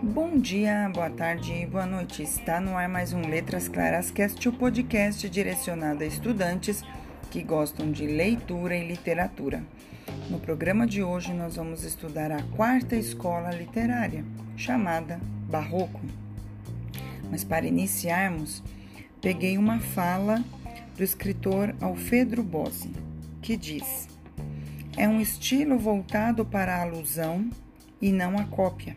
Bom dia, boa tarde e boa noite. Está no ar mais um Letras Claras Cast, o podcast direcionado a estudantes que gostam de leitura e literatura. No programa de hoje nós vamos estudar a quarta escola literária, chamada Barroco. Mas para iniciarmos, peguei uma fala do escritor Alfredo Bossi, que diz: É um estilo voltado para a alusão e não a cópia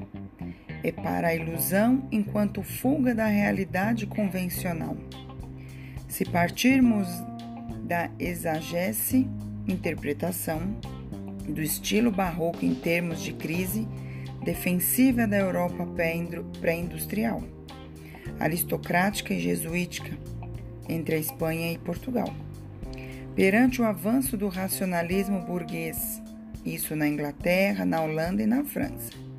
é para a ilusão enquanto fuga da realidade convencional. Se partirmos da exagese, interpretação, do estilo barroco em termos de crise defensiva da Europa pré-industrial, aristocrática e jesuítica, entre a Espanha e Portugal. Perante o avanço do racionalismo burguês, isso na Inglaterra, na Holanda e na França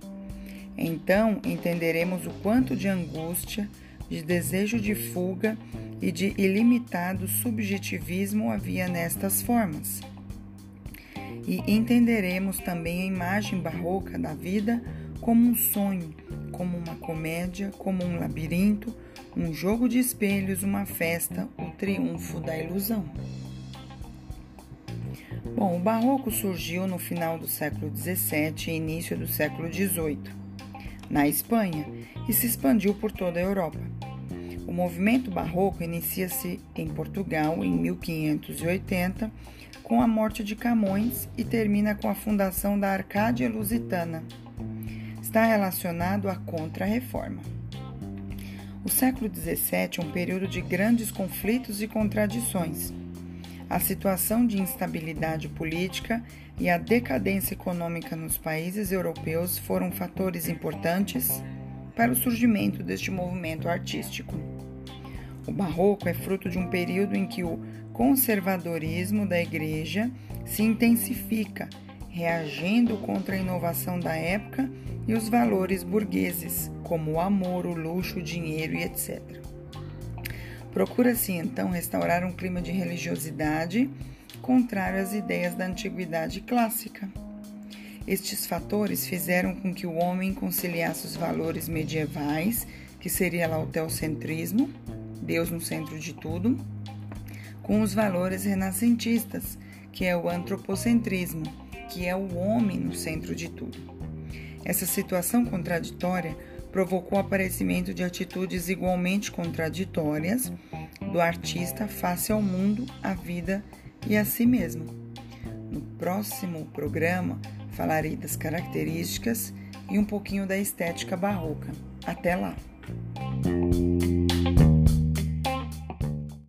então entenderemos o quanto de angústia, de desejo de fuga e de ilimitado subjetivismo havia nestas formas. E entenderemos também a imagem barroca da vida como um sonho, como uma comédia, como um labirinto, um jogo de espelhos, uma festa, o triunfo da ilusão. Bom, o barroco surgiu no final do século XVII e início do século XVIII na Espanha e se expandiu por toda a Europa. O movimento barroco inicia-se em Portugal em 1580 com a morte de Camões e termina com a fundação da Arcádia Lusitana. Está relacionado à Contra-Reforma. O século XVII é um período de grandes conflitos e contradições. A situação de instabilidade política e a decadência econômica nos países europeus foram fatores importantes para o surgimento deste movimento artístico. O Barroco é fruto de um período em que o conservadorismo da Igreja se intensifica, reagindo contra a inovação da época e os valores burgueses, como o amor, o luxo, o dinheiro e etc. Procura-se então restaurar um clima de religiosidade contrário às ideias da antiguidade clássica. Estes fatores fizeram com que o homem conciliasse os valores medievais, que seria lá o teocentrismo, Deus no centro de tudo, com os valores renascentistas, que é o antropocentrismo, que é o homem no centro de tudo. Essa situação contraditória provocou o aparecimento de atitudes igualmente contraditórias do artista face ao mundo, à vida e a si mesmo. No próximo programa falarei das características e um pouquinho da estética barroca. Até lá!